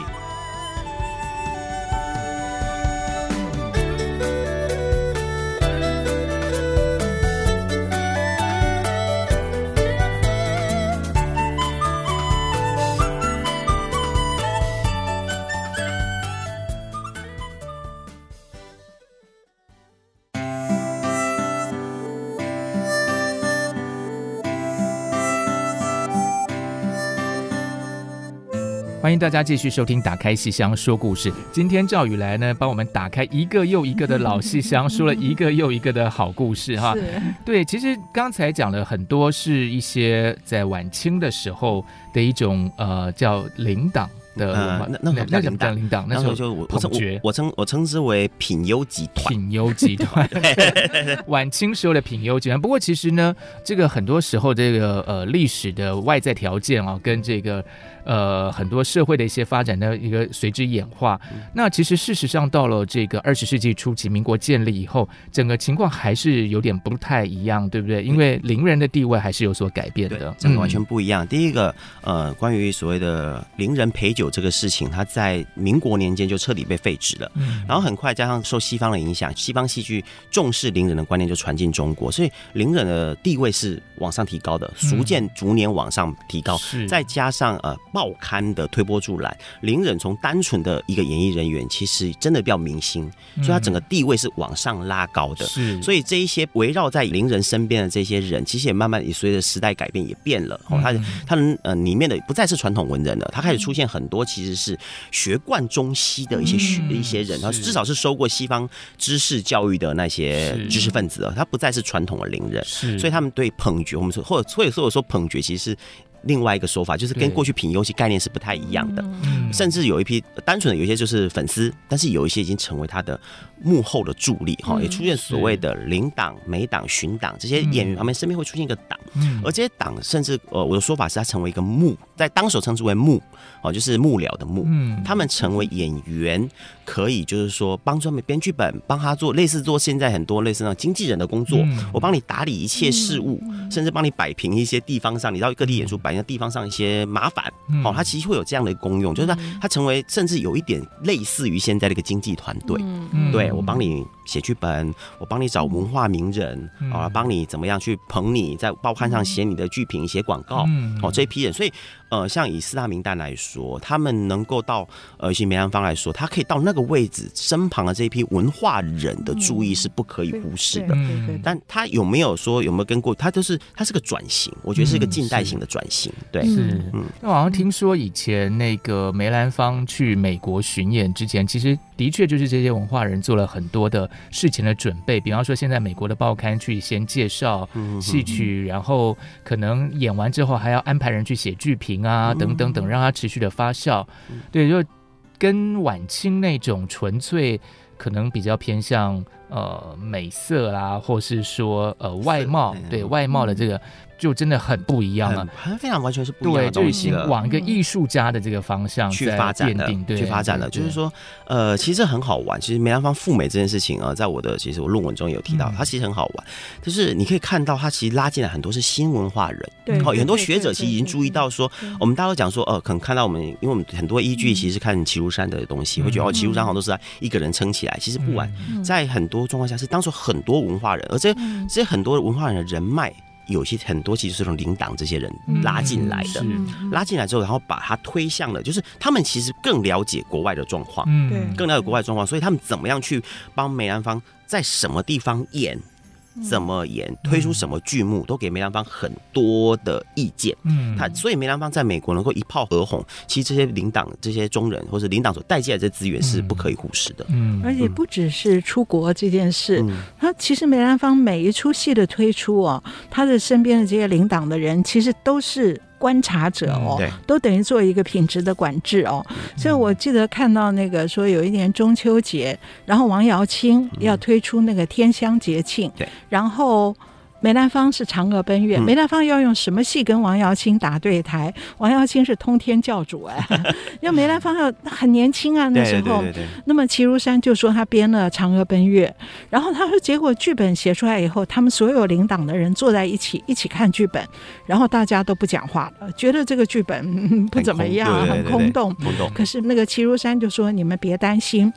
欢迎大家继续收听《打开戏箱说故事》。今天赵宇来呢，帮我们打开一个又一个的老戏箱，说了一个又一个的好故事哈。<laughs> 对，其实刚才讲了很多，是一些在晚清的时候的一种呃叫领党。呃，那那那什么叫领党？那时候就我我称我称我称之为品优集团。品优集团，<laughs> <laughs> 晚清时候的品优集团。不过其实呢，这个很多时候这个呃历史的外在条件啊，跟这个呃很多社会的一些发展的一个随之演化。嗯、那其实事实上到了这个二十世纪初期，民国建立以后，整个情况还是有点不太一样，对不对？因为伶人的地位还是有所改变的，这个完全不一样。嗯、第一个呃，关于所谓的伶人陪酒。这个事情，它在民国年间就彻底被废止了。嗯，然后很快加上受西方的影响，西方戏剧重视伶人的观念就传进中国，所以伶人的地位是往上提高的，逐渐逐年往上提高。是，再加上呃报刊的推波助澜，林忍从单纯的一个演艺人员，其实真的比较明星，所以他整个地位是往上拉高的。是，所以这一些围绕在林人身边的这些人，其实也慢慢也随着时代改变也变了。哦，他他呃里面的不再是传统文人了，他开始出现很多。其实是学贯中西的一些学的一些人，他至少是受过西方知识教育的那些知识分子了，他不再是传统的林人，所以他们对捧角，我们说或者或者说我说捧角，其实是。另外一个说法就是跟过去品优戏概念是不太一样的，甚至有一批单纯的有一些就是粉丝，但是有一些已经成为他的幕后的助力哈，也出现所谓的领党、美党、巡党这些演员旁边身边会出现一个党，而这些党甚至呃我的说法是他成为一个幕，在当时称之为幕哦，就是幕僚的幕，嗯。他们成为演员可以就是说帮助他们编剧本，帮他做类似做现在很多类似那种经纪人的工作，我帮你打理一切事务，甚至帮你摆平一些地方上你到各地演出摆。地方上一些麻烦，哦，他其实会有这样的功用，就是它它成为甚至有一点类似于现在的一个经纪团队，嗯。对，我帮你写剧本，我帮你找文化名人，啊，帮你怎么样去捧你，在报刊上写你的剧评、写广告，哦，这一批人，所以。呃，像以四大名旦来说，他们能够到呃，一些梅兰芳来说，他可以到那个位置，身旁的这一批文化人的注意是不可以忽视的。嗯、但他有没有说有没有跟过？他就是他是个转型，我觉得是一个近代型的转型。嗯、对，是嗯。那我好像听说以前那个梅兰芳去美国巡演之前，其实的确就是这些文化人做了很多的事情的准备，比方说现在美国的报刊去先介绍戏曲，嗯、然后可能演完之后还要安排人去写剧评。啊，等等等，让它持续的发酵，对，就跟晚清那种纯粹可能比较偏向呃美色啦，或是说呃外貌，对外貌的这个就真的很不一样了，非常完全是不一样的东西了。往一个艺术家的这个方向去发展的，去发展的，就是说，呃，其实很好玩。其实梅兰芳赴美这件事情啊，在我的其实我论文中有提到，它其实很好玩。就是你可以看到，它其实拉进来很多是新文化人，对，好，很多学者其实已经注意到说，我们大家都讲说，呃，可能看到我们，因为我们很多依据其实是看齐如山的东西，会觉得哦，齐如山好像都是他一个人撑起来。其实不然，在很多状况下是当初很多文化人，而且这些很多文化人的人脉。有些很多其实是从领党这些人拉进来的，嗯、拉进来之后，然后把他推向了，就是他们其实更了解国外的状况，嗯，更了解国外状况，所以他们怎么样去帮梅兰芳在什么地方演。怎么演，推出什么剧目，都给梅兰芳很多的意见。嗯，他所以梅兰芳在美国能够一炮而红，其实这些领导、这些中人或者领导所带进来的这资源是不可以忽视的。嗯，而且不只是出国这件事，他其实梅兰芳每一出戏的推出哦，他的身边的这些领导的人，其实都是。观察者哦，嗯、都等于做一个品质的管制哦，嗯、所以我记得看到那个说有一年中秋节，然后王瑶卿要推出那个天香节庆，然后。梅兰芳是嫦娥奔月，梅兰芳要用什么戏跟王瑶卿打对台？王瑶卿是通天教主哎，<laughs> 因为梅兰芳要很年轻啊那时候。那么齐如山就说他编了嫦娥奔月，然后他说结果剧本写出来以后，他们所有领导的人坐在一起一起看剧本，然后大家都不讲话了，觉得这个剧本不怎么样，很空洞。可是那个齐如山就说：“你们别担心，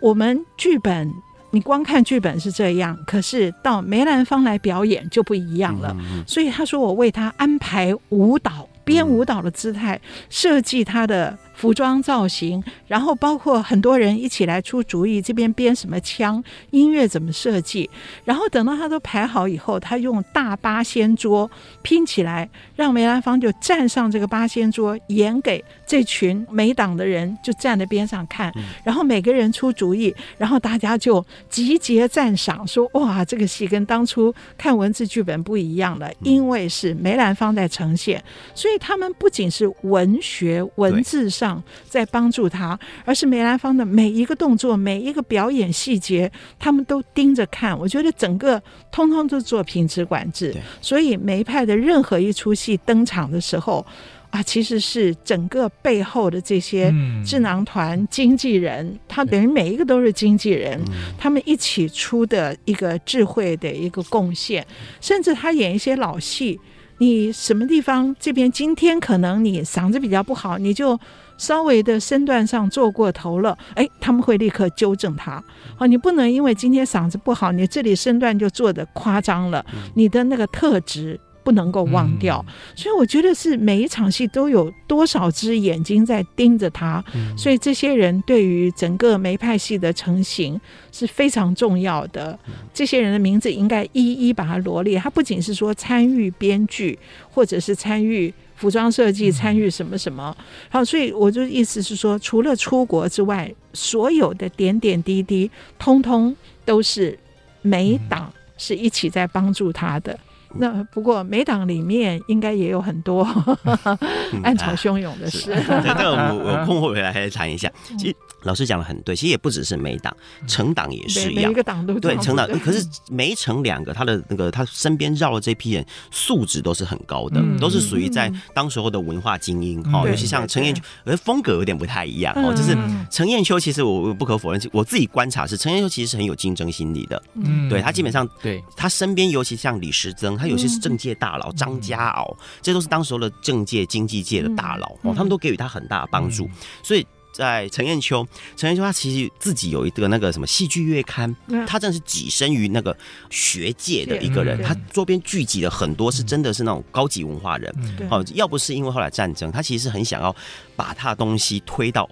我们剧本。”你光看剧本是这样，可是到梅兰芳来表演就不一样了。所以他说，我为他安排舞蹈，编舞蹈的姿态，设计他的。服装造型，然后包括很多人一起来出主意，这边编什么腔，音乐怎么设计，然后等到他都排好以后，他用大八仙桌拼起来，让梅兰芳就站上这个八仙桌，演给这群梅党的人，就站在边上看，然后每个人出主意，然后大家就集结赞赏，说哇，这个戏跟当初看文字剧本不一样了，因为是梅兰芳在呈现，所以他们不仅是文学文字上。在帮助他，而是梅兰芳的每一个动作、每一个表演细节，他们都盯着看。我觉得整个通通都做品质管制，所以梅派的任何一出戏登场的时候啊，其实是整个背后的这些智囊团经纪人，嗯、他等于每一个都是经纪人，嗯、他们一起出的一个智慧的一个贡献，甚至他演一些老戏，你什么地方这边今天可能你嗓子比较不好，你就。稍微的身段上做过头了，哎，他们会立刻纠正他。好，你不能因为今天嗓子不好，你这里身段就做的夸张了，你的那个特质不能够忘掉。所以我觉得是每一场戏都有多少只眼睛在盯着他，所以这些人对于整个梅派戏的成型是非常重要的。这些人的名字应该一一把它罗列。他不仅是说参与编剧，或者是参与。服装设计参与什么什么，好，所以我就意思是说，除了出国之外，所有的点点滴滴，通通都是美党是一起在帮助他的。那不过美党里面应该也有很多 <laughs> <laughs> 暗潮汹涌的事。这个 <laughs> 我我空会回来还是谈一下。其实老师讲的很对，其实也不只是美党，成党也是一样。每一个党都对成党，可是梅成两个，他的那个他身边绕的这批人素质都是很高的，都是属于在当时候的文化精英哦。尤其像陈彦秋，而风格有点不太一样哦。就是陈彦秋，其实我不可否认，我自己观察是陈彦秋其实是很有竞争心理的。嗯，对他基本上对他身边，尤其像李时珍。他有些是政界大佬，张家敖，这都是当时候的政界、经济界的大佬哦，他们都给予他很大的帮助。所以在陈彦秋，陈彦秋他其实自己有一个那个什么戏剧月刊，他真的是跻身于那个学界的一个人，他周边聚集了很多是真的是那种高级文化人。哦，要不是因为后来战争，他其实是很想要把他的东西推到。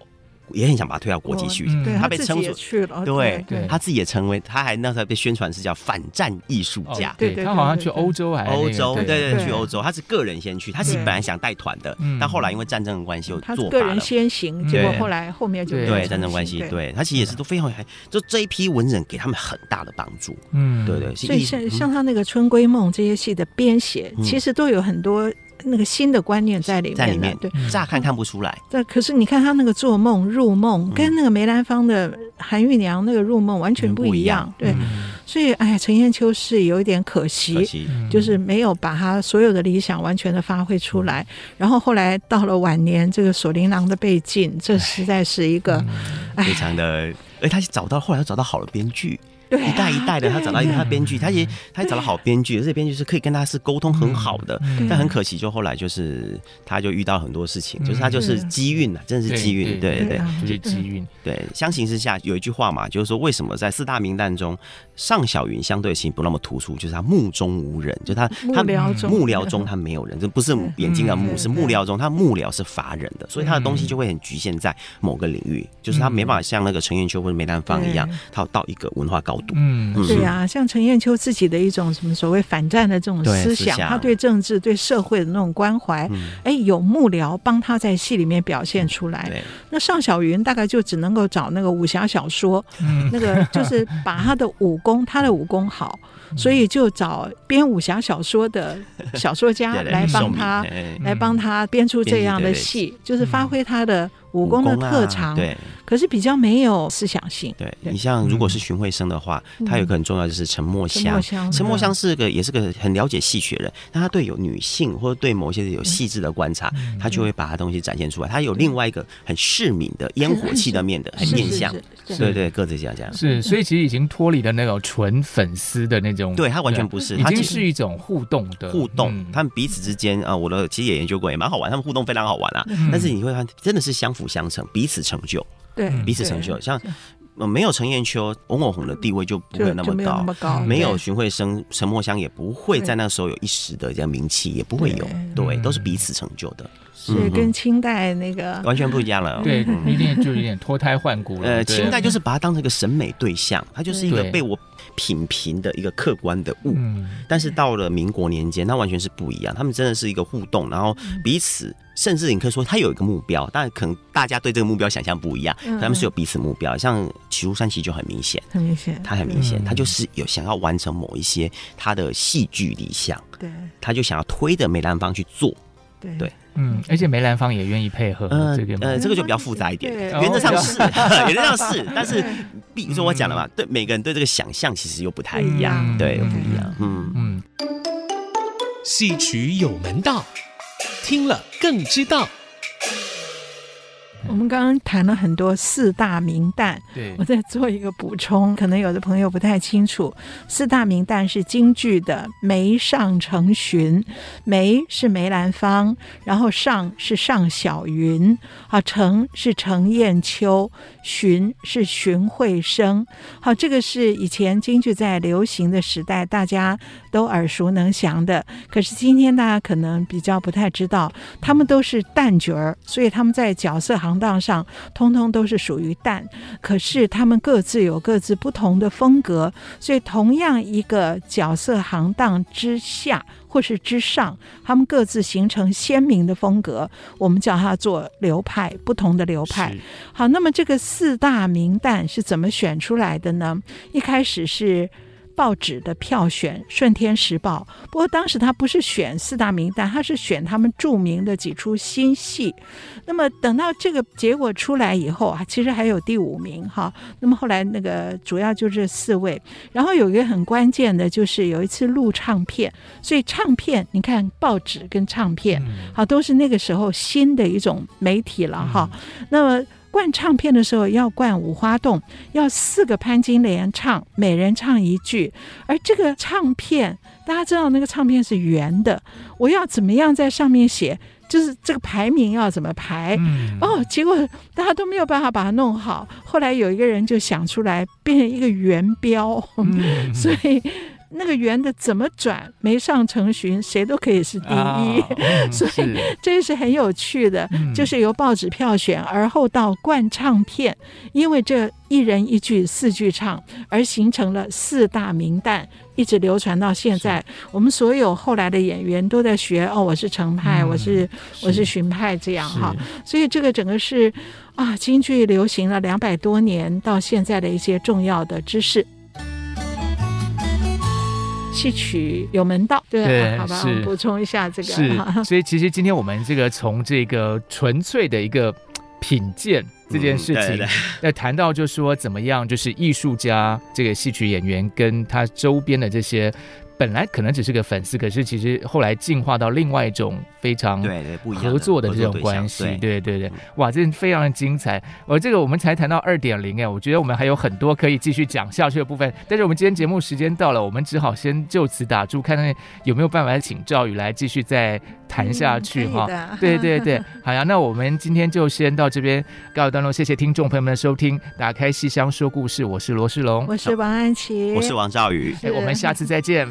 也很想把他推到国际去，他被称作去了，对，他自己也成为，他还那时候被宣传是叫反战艺术家，对，他好像去欧洲还欧洲，对对，去欧洲，他是个人先去，他是本来想带团的，但后来因为战争的关系又作罢了，个人先行，结果后来后面就对。战争关系，对。他其实也是都非常，就这一批文人给他们很大的帮助，嗯，对对，所以像像他那个《春闺梦》这些戏的编写，其实都有很多。那个新的观念在里面，在里面，对，乍看看不出来。对，可是你看他那个做梦入梦，跟那个梅兰芳的韩玉娘那个入梦完全不一样。对，所以哎呀，陈砚秋是有一点可惜，可惜就是没有把他所有的理想完全的发挥出来。嗯、然后后来到了晚年，这个锁麟囊的被禁，这实在是一个、嗯、非常的，哎，他找到后来又找到好的编剧。对一代一代的，他找到一个他编剧，他也他也找到好编剧，而且编剧是可以跟他是沟通很好的。但很可惜，就后来就是他就遇到很多事情，就是他就是机运啊，真的是机运，对对对，就是机运。对，相形之下有一句话嘛，就是说为什么在四大名旦中，尚小云相对性不那么突出，就是他目中无人，就他他幕僚中。他没有人，这不是眼睛的幕，是幕僚中，他幕僚是乏人的，所以他的东西就会很局限在某个领域，就是他没办法像那个陈砚秋或者梅兰芳一样，他到一个文化高度。嗯，对啊，像陈砚秋自己的一种什么所谓反战的这种思想，他对政治、对社会的那种关怀，哎，有幕僚帮他在戏里面表现出来。那尚小云大概就只能够找那个武侠小说，那个就是把他的武功，他的武功好，所以就找编武侠小说的 <laughs> 小说家来帮他，来帮他编出这样的戏，就是发挥他的。武功的特长，对，可是比较没有思想性。对，你像如果是荀慧生的话，他有个很重要就是陈墨香。陈墨香是个也是个很了解戏曲的人，那他对有女性或者对某些有细致的观察，他就会把他东西展现出来。他有另外一个很市民的烟火气的面的很面相，对对，各自这样这样。是，所以其实已经脱离了那种纯粉丝的那种，对他完全不是，已经是一种互动的互动。他们彼此之间啊，我的其实也研究过，也蛮好玩，他们互动非常好玩啊。但是你会看，真的是相辅相成，彼此成就，对，彼此成就。像没有陈彦秋，翁偶红的地位就不会那么高，没有荀慧生、陈墨香也不会在那时候有一时的这样名气，也不会有，对，都是彼此成就的。所以跟清代那个完全不一样了，对，有点就有点脱胎换骨了。呃，清代就是把它当成一个审美对象，它就是一个被我品评的一个客观的物。但是到了民国年间，它完全是不一样，他们真的是一个互动，然后彼此。甚至你可以说他有一个目标，但可能大家对这个目标想象不一样。他们是有彼此目标，像齐如山其实就很明显，很明显，他很明显，他就是有想要完成某一些他的戏剧理想，对，他就想要推着梅兰芳去做，对。对，嗯，而且梅兰芳也愿意配合，呃，这个呃，这个就比较复杂一点，原则上是，原则上是，<laughs> <laughs> 但是比如说我讲了嘛，对每个人对这个想象其实又不太一样，对，又不一样，嗯。嗯，戏曲有门道。听了更知道。我们刚刚谈了很多四大名旦，对，我再做一个补充，可能有的朋友不太清楚，四大名旦是京剧的梅尚程荀，梅是梅兰芳，然后尚是尚小云，啊，成是程砚秋，荀是荀慧生，好，这个是以前京剧在流行的时代大家都耳熟能详的，可是今天大家可能比较不太知道，他们都是旦角儿，所以他们在角色行当上，通通都是属于旦，可是他们各自有各自不同的风格，所以同样一个角色行当之下或是之上，他们各自形成鲜明的风格，我们叫它做流派，不同的流派。好，那么这个四大名旦是怎么选出来的呢？一开始是。报纸的票选《顺天时报》，不过当时他不是选四大名旦，他是选他们著名的几出新戏。那么等到这个结果出来以后啊，其实还有第五名哈。那么后来那个主要就这四位，然后有一个很关键的就是有一次录唱片，所以唱片你看报纸跟唱片好都是那个时候新的一种媒体了哈。那么。灌唱片的时候要灌五花洞，要四个潘金莲唱，每人唱一句。而这个唱片，大家知道那个唱片是圆的，我要怎么样在上面写？就是这个排名要怎么排？嗯、哦，结果大家都没有办法把它弄好。后来有一个人就想出来，变成一个圆标，嗯、<laughs> 所以。那个圆的怎么转？没上成巡，谁都可以是第一，哦 <laughs> 嗯、所以这是很有趣的。嗯、就是由报纸票选，而后到灌唱片，因为这一人一句四句唱，而形成了四大名旦，一直流传到现在。我们所有后来的演员都在学哦，我是程派，嗯、我是，是我是荀派，这样哈。所以这个整个是啊，京剧流行了两百多年到现在的一些重要的知识。戏曲有门道，对，对好吧，补充一下这个。是，<laughs> 所以其实今天我们这个从这个纯粹的一个品鉴这件事情。那谈到就说怎么样，就是艺术家这个戏曲演员跟他周边的这些。本来可能只是个粉丝，可是其实后来进化到另外一种非常对对不一样合作的这种关系，对对对，对，哇，这非常的精彩。而这个我们才谈到二点零哎，我觉得我们还有很多可以继续讲下去的部分。但是我们今天节目时间到了，我们只好先就此打住，看看有没有办法请赵宇来继续再谈下去哈。嗯、<laughs> <laughs> 对对对，好呀，那我们今天就先到这边告一段落，谢谢听众朋友们的收听。打开戏箱说故事，我是罗世龙，我是王安琪，我是王兆宇，哎，我们下次再见，